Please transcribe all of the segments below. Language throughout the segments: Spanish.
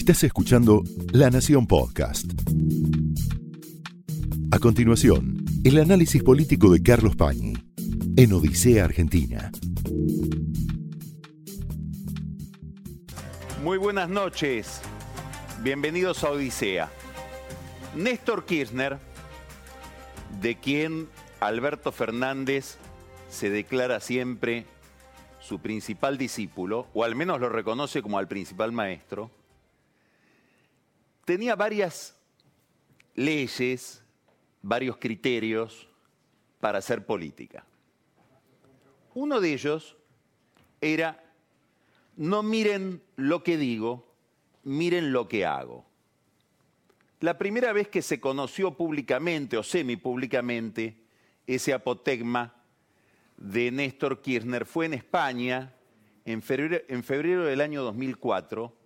Estás escuchando La Nación Podcast. A continuación, el análisis político de Carlos Pañi en Odisea Argentina. Muy buenas noches. Bienvenidos a Odisea. Néstor Kirchner, de quien Alberto Fernández se declara siempre su principal discípulo, o al menos lo reconoce como al principal maestro, tenía varias leyes, varios criterios para hacer política. Uno de ellos era, no miren lo que digo, miren lo que hago. La primera vez que se conoció públicamente o semipúblicamente ese apotegma de Néstor Kirchner fue en España en febrero, en febrero del año 2004,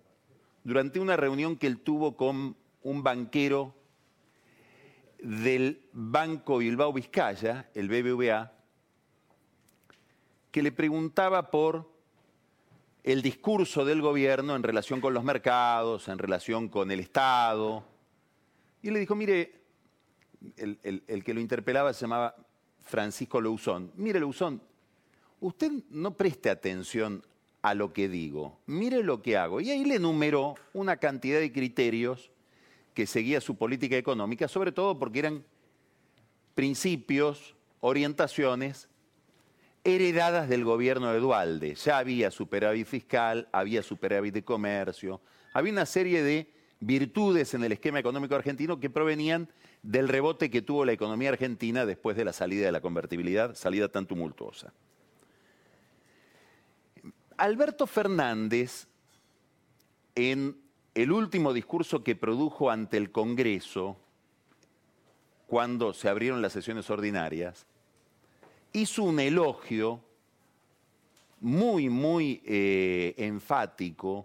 durante una reunión que él tuvo con un banquero del Banco Bilbao Vizcaya, el BBVA, que le preguntaba por el discurso del gobierno en relación con los mercados, en relación con el Estado. Y le dijo, mire, el, que lo interpelaba se llamaba Francisco Louzón. Mire, Louzón, usted no preste atención a lo que digo, mire lo que hago. Y ahí le enumeró una cantidad de criterios que seguía su política económica, sobre todo porque eran principios, orientaciones heredadas del gobierno de Dualde. Ya había superávit fiscal, había superávit de comercio, había una serie de virtudes en el esquema económico argentino que provenían del rebote que tuvo la economía argentina después de la salida de la convertibilidad, salida tan tumultuosa. Alberto Fernández, en el último discurso que produjo ante el Congreso, cuando se abrieron las sesiones ordinarias, hizo un elogio muy, muy eh, enfático,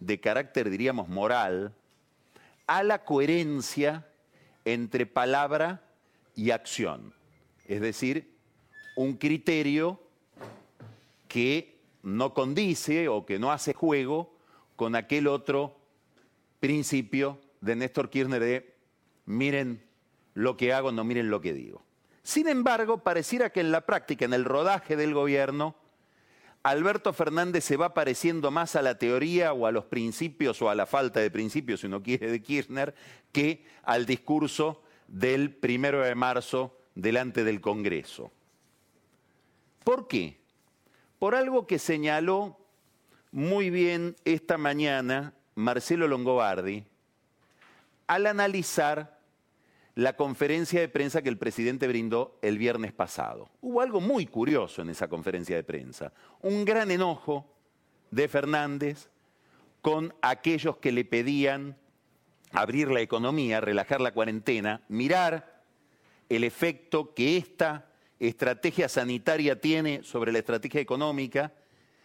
de carácter, diríamos, moral, a la coherencia entre palabra y acción. Es decir, un criterio que no condice o que no hace juego con aquel otro principio de Néstor Kirchner de miren lo que hago, no miren lo que digo. Sin embargo, pareciera que en la práctica, en el rodaje del gobierno, Alberto Fernández se va pareciendo más a la teoría o a los principios o a la falta de principios, si uno quiere, de Kirchner, que al discurso del primero de marzo delante del Congreso. ¿Por qué? Por algo que señaló muy bien esta mañana Marcelo Longobardi al analizar la conferencia de prensa que el presidente brindó el viernes pasado. Hubo algo muy curioso en esa conferencia de prensa. Un gran enojo de Fernández con aquellos que le pedían abrir la economía, relajar la cuarentena, mirar el efecto que esta estrategia sanitaria tiene sobre la estrategia económica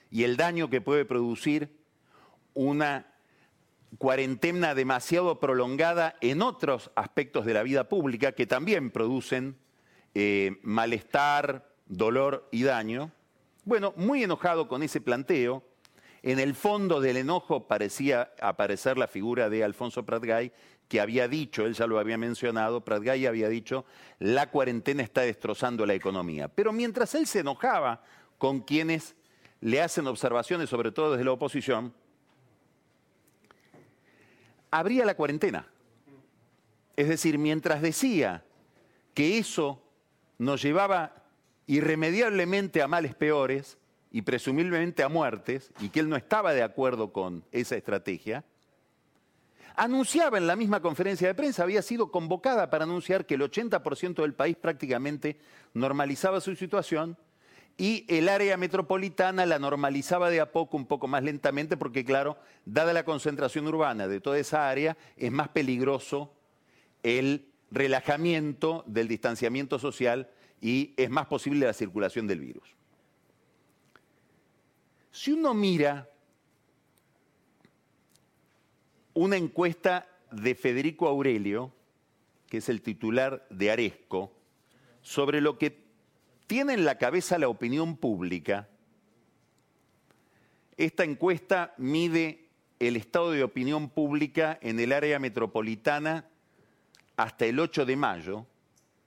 y el daño que puede producir una cuarentena demasiado prolongada en otros aspectos de la vida pública que también producen eh, malestar, dolor y daño. Bueno, muy enojado con ese planteo, en el fondo del enojo parecía aparecer la figura de Alfonso Pratgay, que había dicho, él ya lo había mencionado, Pratgay había dicho, la cuarentena está destrozando la economía. Pero mientras él se enojaba con quienes le hacen observaciones, sobre todo desde la oposición, abría la cuarentena. Es decir, mientras decía que eso nos llevaba irremediablemente a males peores y presumiblemente a muertes, y que él no estaba de acuerdo con esa estrategia, anunciaba en la misma conferencia de prensa, había sido convocada para anunciar que el 80% del país prácticamente normalizaba su situación y el área metropolitana la normalizaba de a poco, un poco más lentamente, porque claro, dada la concentración urbana de toda esa área, es más peligroso el relajamiento del distanciamiento social y es más posible la circulación del virus. Si uno mira una encuesta de Federico Aurelio, que es el titular de Aresco, sobre lo que tiene en la cabeza la opinión pública. Esta encuesta mide el estado de opinión pública en el área metropolitana hasta el 8 de mayo,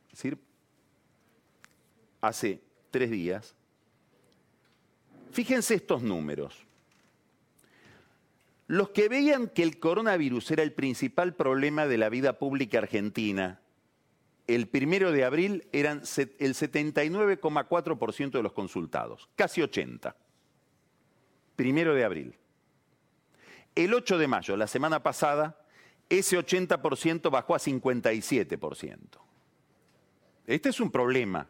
es decir, hace tres días. Fíjense estos números. Los que veían que el coronavirus era el principal problema de la vida pública argentina, el primero de abril eran el 79,4% de los consultados, casi 80. Primero de abril. El 8 de mayo, la semana pasada, ese 80% bajó a 57%. Este es un problema,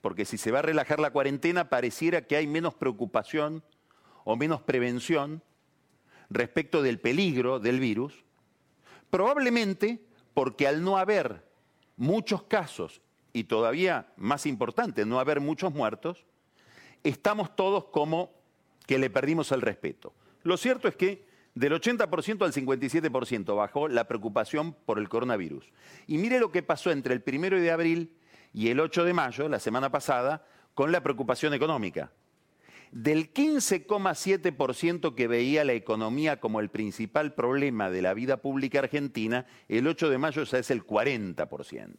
porque si se va a relajar la cuarentena, pareciera que hay menos preocupación o menos prevención respecto del peligro del virus, probablemente porque al no haber muchos casos y todavía más importante, no haber muchos muertos, estamos todos como que le perdimos el respeto. Lo cierto es que del 80% al 57% bajó la preocupación por el coronavirus. Y mire lo que pasó entre el primero de abril y el 8 de mayo, la semana pasada, con la preocupación económica. Del 15,7% que veía la economía como el principal problema de la vida pública argentina, el 8 de mayo ya es el 40%.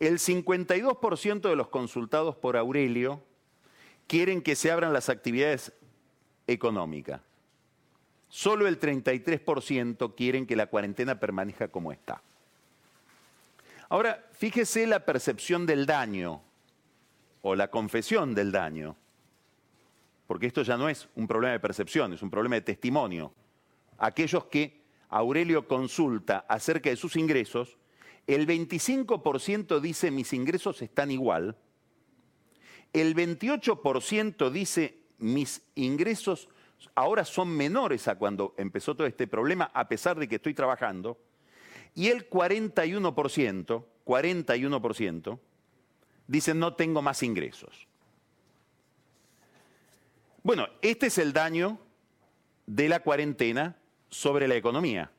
El 52% de los consultados por Aurelio quieren que se abran las actividades económicas. Solo el 33% quieren que la cuarentena permanezca como está. Ahora, fíjese la percepción del daño o la confesión del daño, porque esto ya no es un problema de percepción, es un problema de testimonio. Aquellos que Aurelio consulta acerca de sus ingresos, el 25% dice mis ingresos están igual, el 28% dice mis ingresos ahora son menores a cuando empezó todo este problema, a pesar de que estoy trabajando, y el 41%, 41%, dicen no tengo más ingresos. Bueno, este es el daño de la cuarentena sobre la economía.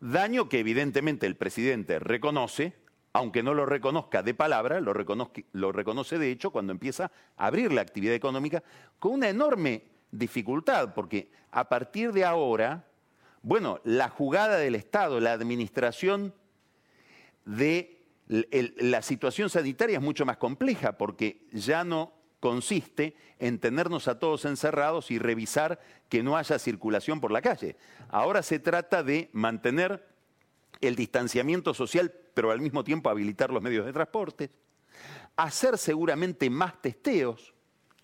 Daño que evidentemente el presidente reconoce, aunque no lo reconozca de palabra, lo, reconoce de hecho cuando empieza a abrir la actividad económica con una enorme dificultad, porque a partir de ahora, bueno, la jugada del Estado, la administración de la situación sanitaria es mucho más compleja, porque ya no consiste en tenernos a todos encerrados y revisar que no haya circulación por la calle. Ahora se trata de mantener el distanciamiento social, pero al mismo tiempo habilitar los medios de transporte, hacer seguramente más testeos,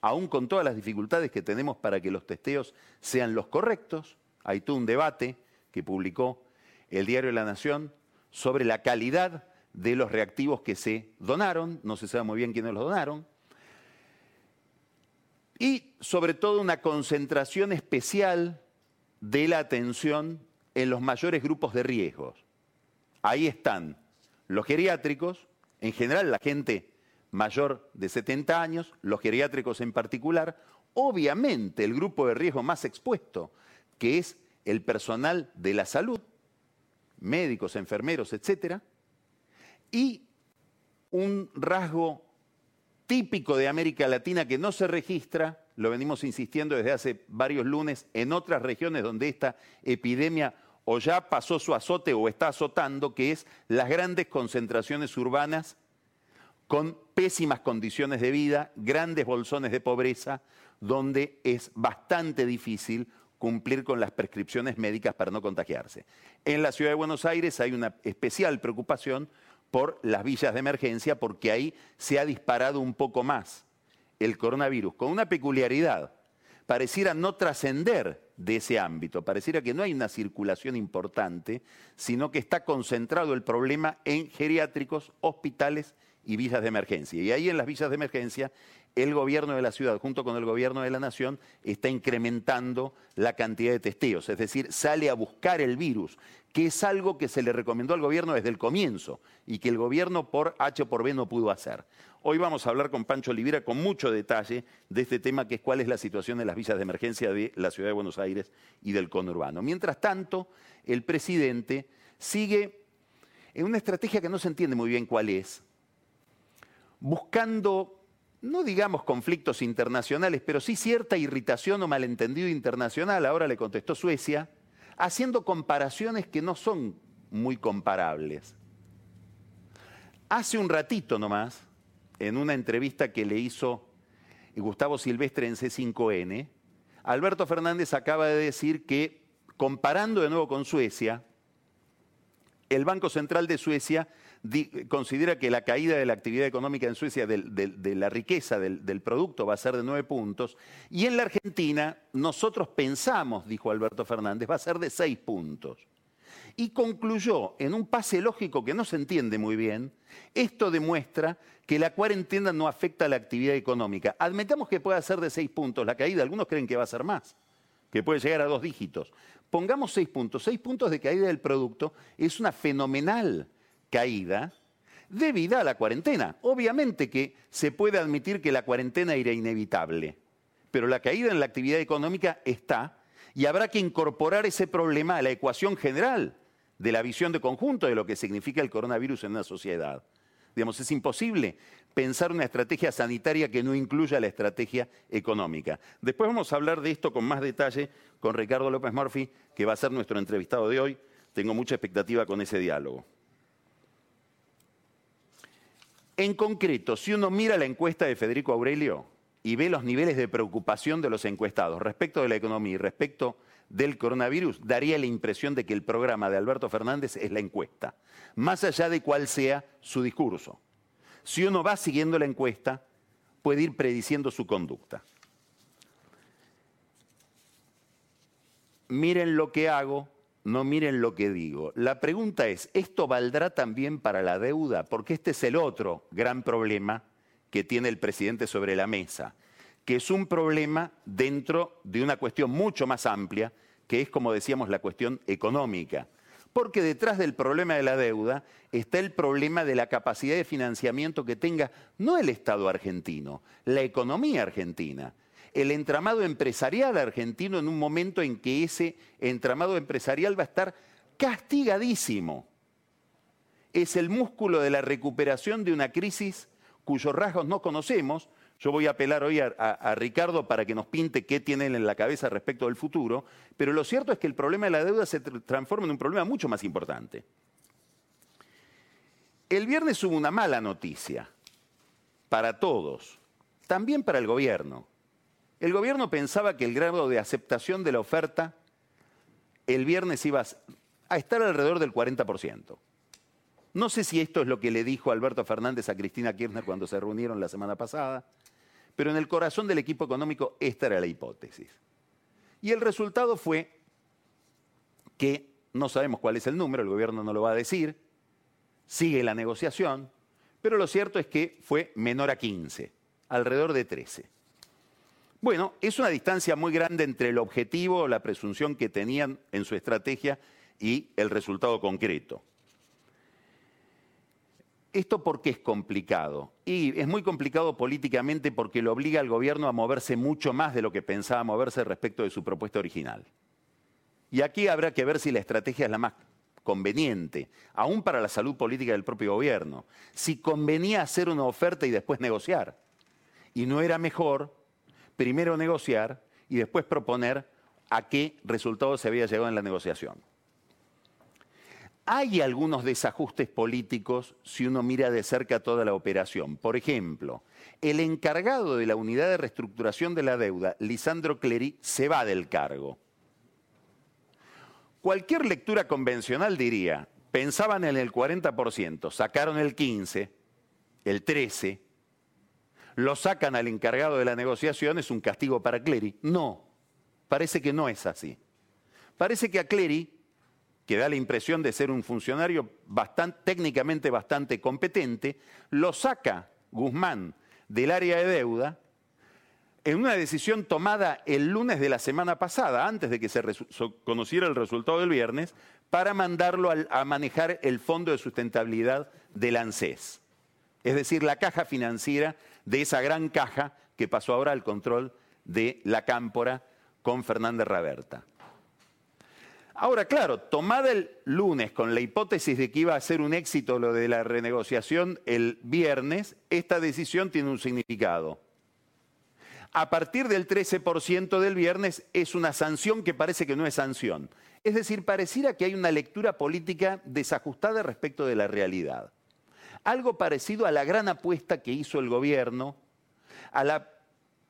aún con todas las dificultades que tenemos para que los testeos sean los correctos, hay todo un debate que publicó el diario La Nación sobre la calidad de los reactivos que se donaron, no se sabe muy bien quiénes los donaron, y sobre todo una concentración especial de la atención en los mayores grupos de riesgos. Ahí están los geriátricos, en general la gente mayor de 70 años, los geriátricos en particular, obviamente el grupo de riesgo más expuesto, que es el personal de la salud, médicos, enfermeros, etc. Y un rasgo típico de América Latina que no se registra, lo venimos insistiendo desde hace varios lunes, en otras regiones donde esta epidemia o ya pasó su azote o está azotando, que es las grandes concentraciones urbanas con pésimas condiciones de vida, grandes bolsones de pobreza, donde es bastante difícil cumplir con las prescripciones médicas para no contagiarse. En la ciudad de Buenos Aires hay una especial preocupación por las villas de emergencia porque ahí se ha disparado un poco más el coronavirus, con una peculiaridad. Pareciera no trascender de ese ámbito, pareciera que no hay una circulación importante, sino que está concentrado el problema en geriátricos, hospitales y villas de emergencia. Y ahí en las villas de emergencia, el gobierno de la ciudad, junto con el gobierno de la nación, está incrementando la cantidad de testeos, es decir, sale a buscar el virus, que es algo que se le recomendó al gobierno desde el comienzo y que el gobierno por H por B no pudo hacer. Hoy vamos a hablar con Pancho Olivera con mucho detalle de este tema, que es cuál es la situación de las villas de emergencia de la ciudad de Buenos Aires y del conurbano. Mientras tanto, el presidente sigue en una estrategia que no se entiende muy bien cuál es, buscando no digamos conflictos internacionales, pero sí cierta irritación o malentendido internacional, ahora le contestó Suecia, haciendo comparaciones que no son muy comparables. Hace un ratito nomás, en una entrevista que le hizo Gustavo Silvestre en C5N, Alberto Fernández acaba de decir que, comparando de nuevo con Suecia, el Banco Central de Suecia considera que la caída de la actividad económica en Suecia, de, la riqueza del, producto, va a ser de nueve puntos. Y en la Argentina, nosotros pensamos, dijo Alberto Fernández, va a ser de seis puntos. Y concluyó en un pase lógico que no se entiende muy bien, esto demuestra que la cuarentena no afecta a la actividad económica. Admitamos que pueda ser de seis puntos la caída, algunos creen que va a ser más, que puede llegar a dos dígitos. Pongamos seis puntos, seis puntos de caída del producto es una fenomenal caída debida a la cuarentena. Obviamente que se puede admitir que la cuarentena era inevitable, pero la caída en la actividad económica está y habrá que incorporar ese problema a la ecuación general de la visión de conjunto de lo que significa el coronavirus en una sociedad. Digamos, es imposible pensar una estrategia sanitaria que no incluya la estrategia económica. Después vamos a hablar de esto con más detalle con Ricardo López Murphy, que va a ser nuestro entrevistado de hoy. Tengo mucha expectativa con ese diálogo. En concreto, si uno mira la encuesta de Federico Aurelio y ve los niveles de preocupación de los encuestados respecto de la economía y respecto del coronavirus, daría la impresión de que el programa de Alberto Fernández es la encuesta, más allá de cuál sea su discurso. Si uno va siguiendo la encuesta, puede ir prediciendo su conducta. Miren lo que hago, no miren lo que digo. La pregunta es, ¿esto valdrá también para la deuda? Porque este es el otro gran problema que tiene el presidente sobre la mesa, que es un problema dentro de una cuestión mucho más amplia, que es, como decíamos, la cuestión económica. Porque detrás del problema de la deuda está el problema de la capacidad de financiamiento que tenga no el Estado argentino, la economía argentina el entramado empresarial argentino en un momento en que ese entramado empresarial va a estar castigadísimo. Es el músculo de la recuperación de una crisis cuyos rasgos no conocemos. Yo voy a apelar hoy a, Ricardo para que nos pinte qué tiene él en la cabeza respecto del futuro, pero lo cierto es que el problema de la deuda se transforma en un problema mucho más importante. El viernes hubo una mala noticia para todos, también para el gobierno. El gobierno pensaba que el grado de aceptación de la oferta el viernes iba a estar alrededor del 40%. No sé si esto es lo que le dijo Alberto Fernández a Cristina Kirchner cuando se reunieron la semana pasada, pero en el corazón del equipo económico esta era la hipótesis. Y el resultado fue que no sabemos cuál es el número, el gobierno no lo va a decir, sigue la negociación, pero lo cierto es que fue menor a 15, alrededor de 13. Bueno, es una distancia muy grande entre el objetivo, la presunción que tenían en su estrategia y el resultado concreto. ¿Esto por qué es complicado? Y es muy complicado políticamente porque lo obliga al gobierno a moverse mucho más de lo que pensaba moverse respecto de su propuesta original. Y aquí habrá que ver si la estrategia es la más conveniente, aún para la salud política del propio gobierno. Si convenía hacer una oferta y después negociar. Y no era mejor primero negociar y después proponer a qué resultado se había llegado en la negociación. Hay algunos desajustes políticos si uno mira de cerca toda la operación. Por ejemplo, el encargado de la unidad de reestructuración de la deuda, Lisandro Clery, se va del cargo. Cualquier lectura convencional diría, pensaban en el 40%, sacaron el 15%, el 13%, lo sacan al encargado de la negociación, es un castigo para Clery. No, parece que no es así. Parece que a Clery, que da la impresión de ser un funcionario técnicamente bastante competente, lo saca Guzmán del área de deuda en una decisión tomada el lunes de la semana pasada, antes de que se conociera el resultado del viernes, para mandarlo a, manejar el Fondo de Sustentabilidad del ANSES, es decir, la caja financiera de esa gran caja que pasó ahora al control de la cámpora con Fernández Raberta. Ahora, claro, tomada el lunes con la hipótesis de que iba a ser un éxito lo de la renegociación el viernes, esta decisión tiene un significado. A partir del 13% del viernes es una sanción que parece que no es sanción. Es decir, pareciera que hay una lectura política desajustada respecto de la realidad. Algo parecido a la gran apuesta que hizo el gobierno, a la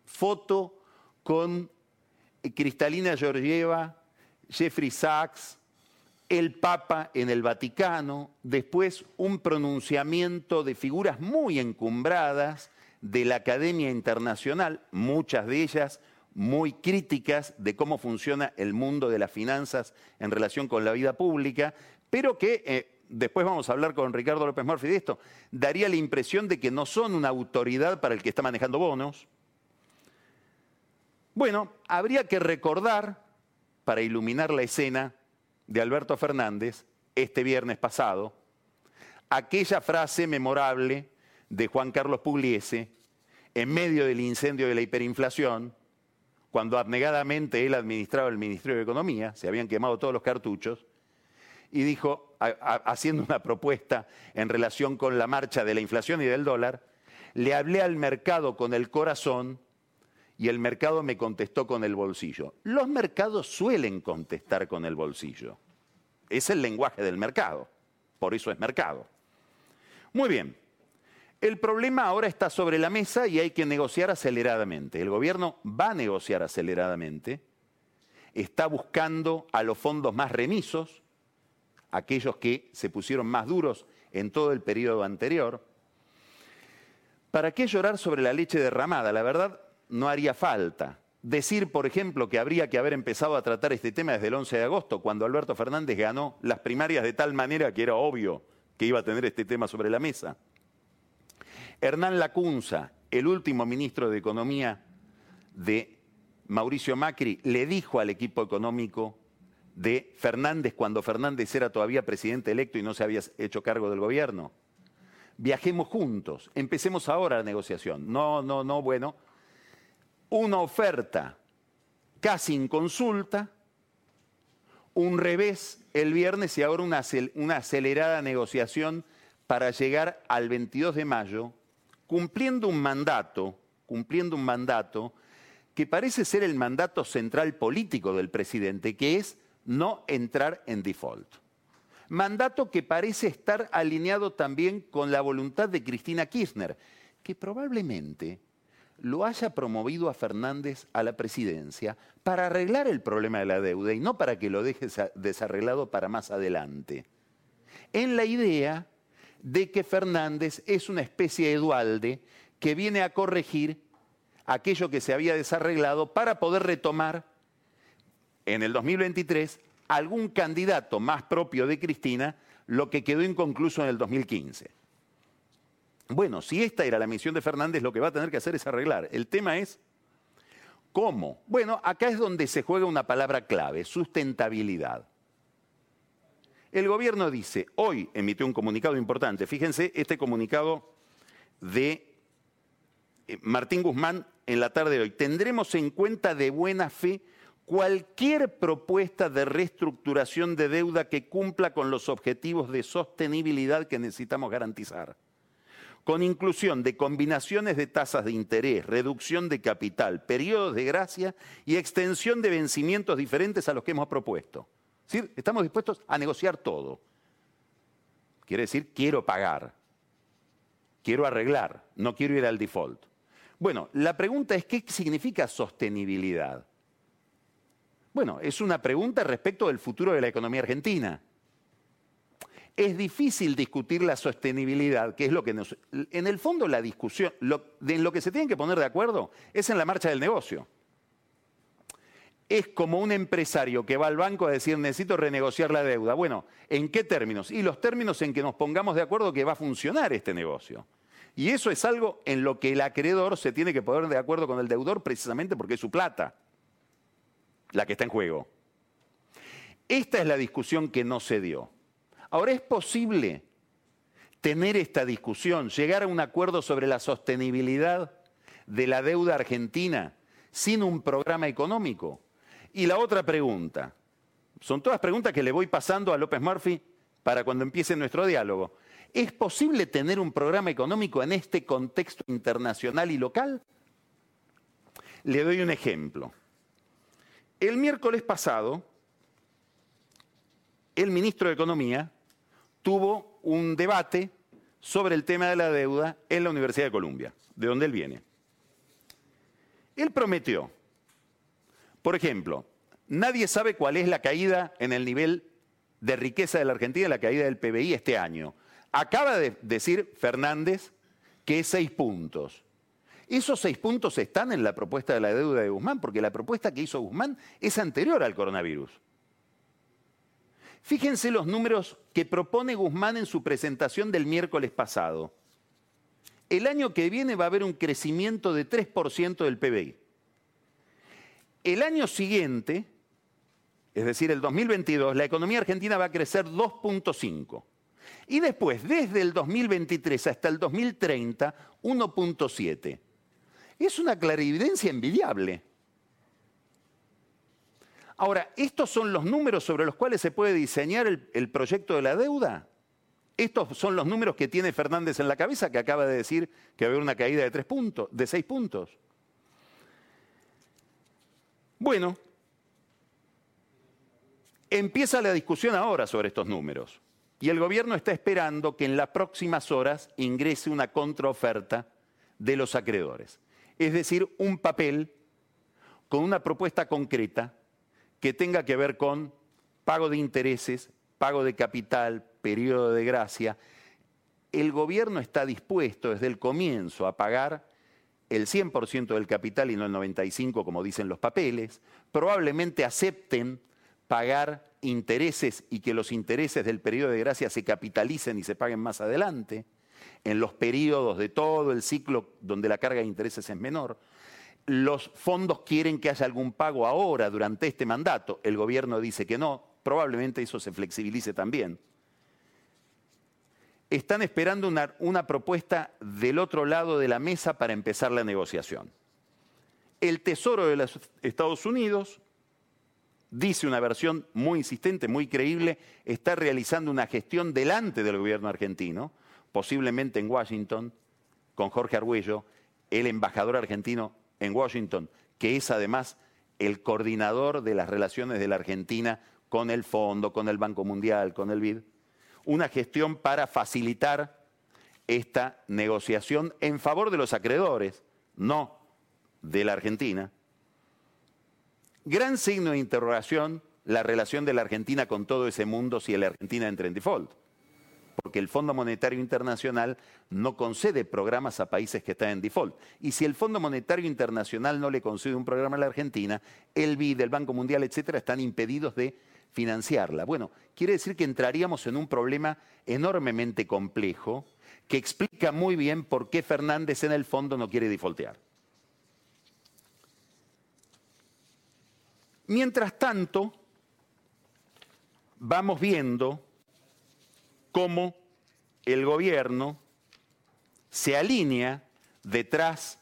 foto con Cristalina Georgieva, Jeffrey Sachs, el Papa en el Vaticano, después un pronunciamiento de figuras muy encumbradas de la Academia Internacional, muchas de ellas muy críticas de cómo funciona el mundo de las finanzas en relación con la vida pública, pero que, eh, después vamos a hablar con Ricardo López Murphy de esto, daría la impresión de que no son una autoridad para el que está manejando bonos. Bueno, habría que recordar para iluminar la escena de Alberto Fernández este viernes pasado, aquella frase memorable de Juan Carlos Pugliese en medio del incendio de la hiperinflación, cuando abnegadamente él administraba el Ministerio de Economía, se habían quemado todos los cartuchos, y dijo, haciendo una propuesta en relación con la marcha de la inflación y del dólar, le hablé al mercado con el corazón y el mercado me contestó con el bolsillo. Los mercados suelen contestar con el bolsillo. Es el lenguaje del mercado. Por eso es mercado. Muy bien. El problema ahora está sobre la mesa y hay que negociar aceleradamente. El gobierno va a negociar aceleradamente. Está buscando a los fondos más remisos, aquellos que se pusieron más duros en todo el periodo anterior. ¿Para qué llorar sobre la leche derramada? La verdad, no haría falta. Decir, por ejemplo, que habría que haber empezado a tratar este tema desde el 11 de agosto, cuando Alberto Fernández ganó las primarias de tal manera que era obvio que iba a tener este tema sobre la mesa. Hernán Lacunza, el último ministro de Economía de Mauricio Macri, le dijo al equipo económico de Fernández cuando Fernández era todavía presidente electo y no se había hecho cargo del gobierno. Viajemos juntos, empecemos ahora la negociación. No, no, no, bueno, una oferta casi en consulta, un revés el viernes y ahora una, acelerada negociación para llegar al 22 de mayo, cumpliendo un mandato, cumpliendo un mandato que parece ser el mandato central político del presidente, que es no entrar en default. Mandato que parece estar alineado también con la voluntad de Cristina Kirchner, que probablemente lo haya promovido a Fernández a la presidencia para arreglar el problema de la deuda y no para que lo deje desarreglado para más adelante. En la idea de que Fernández es una especie de dualde que viene a corregir aquello que se había desarreglado para poder retomar en el 2023 algún candidato más propio de Cristina, lo que quedó inconcluso en el 2015. Bueno, si esta era la misión de Fernández, lo que va a tener que hacer es arreglar. El tema es cómo. Bueno, acá es donde se juega una palabra clave, sustentabilidad. El gobierno dice, hoy emitió un comunicado importante, fíjense este comunicado de eh, Martín Guzmán en la tarde de hoy, tendremos en cuenta de buena fe cualquier propuesta de reestructuración de deuda que cumpla con los objetivos de sostenibilidad que necesitamos garantizar con inclusión de combinaciones de tasas de interés, reducción de capital, periodos de gracia y extensión de vencimientos diferentes a los que hemos propuesto. Estamos dispuestos a negociar todo. Quiere decir, quiero pagar, quiero arreglar, no quiero ir al default. Bueno, la pregunta es, ¿qué significa sostenibilidad? Bueno, es una pregunta respecto del futuro de la economía argentina es difícil discutir la sostenibilidad, que es lo que nos... En el fondo la discusión, en lo que se tienen que poner de acuerdo es en la marcha del negocio. Es como un empresario que va al banco a decir necesito renegociar la deuda. Bueno, ¿en qué términos? Y los términos en que nos pongamos de acuerdo que va a funcionar este negocio. Y eso es algo en lo que el acreedor se tiene que poner de acuerdo con el deudor precisamente porque es su plata la que está en juego. Esta es la discusión que no se dio. Ahora es posible tener esta discusión, llegar a un acuerdo sobre la sostenibilidad de la deuda argentina sin un programa económico. Y la otra pregunta, Son todas preguntas que le voy pasando a López Murphy para cuando empiece nuestro diálogo. ¿Es posible tener un programa económico en este contexto internacional y local? Le doy un ejemplo. El miércoles pasado, el ministro de Economía tuvo un debate sobre el tema de la deuda en la Universidad de Columbia, de donde él viene. Él prometió, por ejemplo, nadie sabe cuál es la caída en el nivel de riqueza de la Argentina, la caída del PBI este año. Acaba de decir Fernández que es seis puntos. Esos seis puntos están en la propuesta de la deuda de Guzmán, porque la propuesta que hizo Guzmán es anterior al coronavirus. Fíjense los números que propone Guzmán en su presentación del miércoles pasado. El año que viene va a haber un crecimiento de 3% del PBI. El año siguiente, es decir, el 2022, la economía argentina va a crecer 2.5. Y después, desde el 2023 hasta el 2030, 1.7. Es una clarividencia envidiable. Ahora, ¿estos son los números sobre los cuales se puede diseñar el, proyecto de la deuda? Estos son los números que tiene Fernández en la cabeza, que acaba de decir que va a haber una caída de tres puntos, de seis puntos. Bueno, empieza la discusión ahora sobre estos números. Y el gobierno está esperando que en las próximas horas ingrese una contraoferta de los acreedores. Es decir, un papel con una propuesta concreta que tenga que ver con pago de intereses, pago de capital, periodo de gracia. El gobierno está dispuesto desde el comienzo a pagar el 100% del capital y no el 95% como dicen los papeles. Probablemente acepten pagar intereses y que los intereses del periodo de gracia se capitalicen y se paguen más adelante, en los periodos de todo el ciclo donde la carga de intereses es menor. Los fondos quieren que haya algún pago ahora, durante este mandato. El gobierno dice que no. Probablemente eso se flexibilice también. Están esperando una, propuesta del otro lado de la mesa para empezar la negociación. El Tesoro de los Estados Unidos dice una versión muy insistente, muy creíble, está realizando una gestión delante del gobierno argentino, posiblemente en Washington, con Jorge Arguello, el embajador argentino en Washington, que es además el coordinador de las relaciones de la Argentina con el Fondo, con el Banco Mundial, con el BID, una gestión para facilitar esta negociación en favor de los acreedores, no de la Argentina, gran signo de interrogación la relación de la Argentina con todo ese mundo si la Argentina entra en default. Porque el Fondo Monetario Internacional no concede programas a países que están en default. Y si el Fondo Monetario Internacional no le concede un programa a la Argentina, el BID, el Banco Mundial, etcétera, están impedidos de financiarla. Bueno, quiere decir que entraríamos en un problema enormemente complejo que explica muy bien por qué Fernández en el fondo no quiere defaultear. Mientras tanto, vamos viendo cómo el gobierno se alinea detrás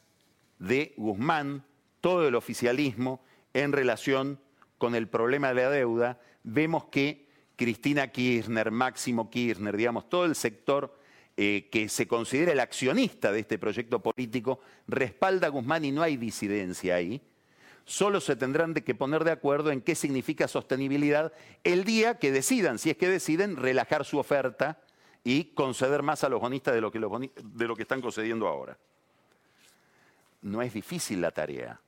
de Guzmán, todo el oficialismo, en relación con el problema de la deuda. Vemos que Cristina Kirchner, Máximo Kirchner, digamos, todo el sector eh, que se considera el accionista de este proyecto político, respalda a Guzmán y no hay disidencia ahí solo se tendrán que poner de acuerdo en qué significa sostenibilidad el día que decidan, si es que deciden, relajar su oferta y conceder más a los bonistas de lo que, de lo que están concediendo ahora. No es difícil la tarea.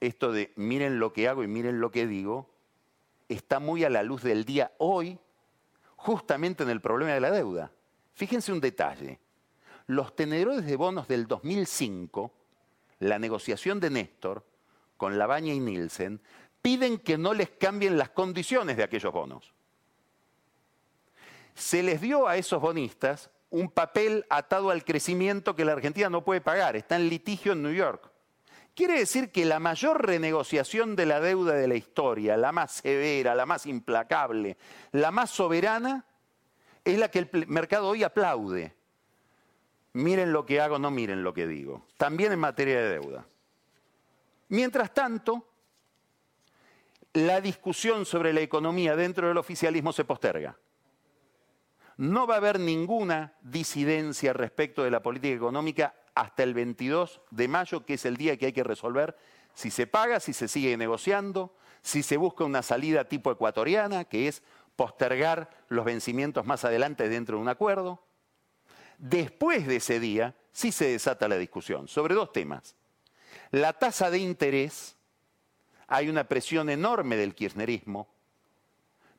Esto de miren lo que hago y miren lo que digo está muy a la luz del día hoy, justamente en el problema de la deuda. Fíjense un detalle. Los tenedores de bonos del 2005, la negociación de Néstor, con Labaña y Nielsen, piden que no les cambien las condiciones de aquellos bonos. Se les dio a esos bonistas un papel atado al crecimiento que la Argentina no puede pagar, está en litigio en New York. Quiere decir que la mayor renegociación de la deuda de la historia, la más severa, la más implacable, la más soberana, es la que el mercado hoy aplaude. Miren lo que hago, no miren lo que digo. También en materia de deuda. Mientras tanto, la discusión sobre la economía dentro del oficialismo se posterga. No va a haber ninguna disidencia respecto de la política económica hasta el 22 de mayo, que es el día que hay que resolver si se paga, si se sigue negociando, si se busca una salida tipo ecuatoriana, que es postergar los vencimientos más adelante dentro de un acuerdo. Después de ese día, sí se desata la discusión sobre dos temas. La tasa de interés, hay una presión enorme del kirchnerismo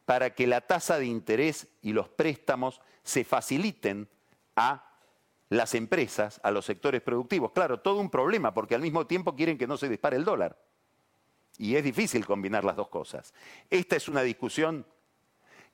para que la tasa de interés y los préstamos se faciliten a las empresas, a los sectores productivos. Claro, todo un problema, porque al mismo tiempo quieren que no se dispare el dólar. Y es difícil combinar las dos cosas. Esta es una discusión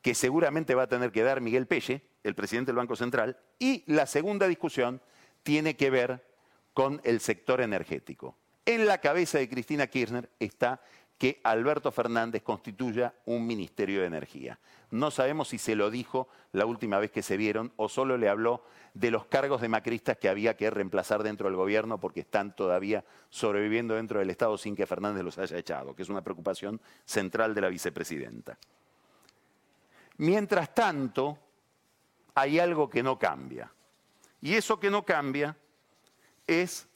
que seguramente va a tener que dar Miguel Pelle, el presidente del Banco Central, y la segunda discusión tiene que ver con el sector energético. En la cabeza de Cristina Kirchner está que Alberto Fernández constituya un Ministerio de Energía. No sabemos si se lo dijo la última vez que se vieron o solo le habló de los cargos de macristas que había que reemplazar dentro del gobierno porque están todavía sobreviviendo dentro del Estado sin que Fernández los haya echado, que es una preocupación central de la vicepresidenta. Mientras tanto, hay algo que no cambia. Y eso que no cambia es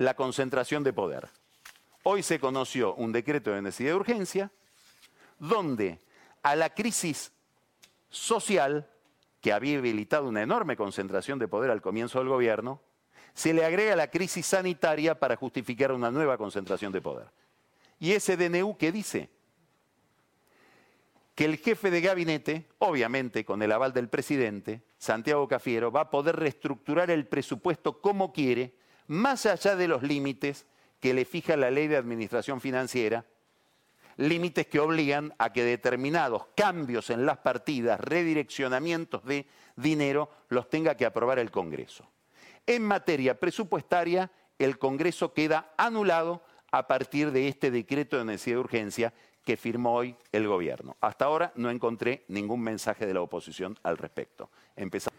la concentración de poder. Hoy se conoció un decreto de necesidad de urgencia donde a la crisis social, que había habilitado una enorme concentración de poder al comienzo del gobierno, se le agrega la crisis sanitaria para justificar una nueva concentración de poder. Y ese DNU que dice que el jefe de gabinete, obviamente con el aval del presidente, Santiago Cafiero, va a poder reestructurar el presupuesto como quiere, más allá de los límites que le fija la ley de administración financiera, límites que obligan a que determinados cambios en las partidas, redireccionamientos de dinero, los tenga que aprobar el Congreso. En materia presupuestaria, el Congreso queda anulado a partir de este decreto de necesidad de urgencia que firmó hoy el gobierno. Hasta ahora no encontré ningún mensaje de la oposición al respecto. Empezamos.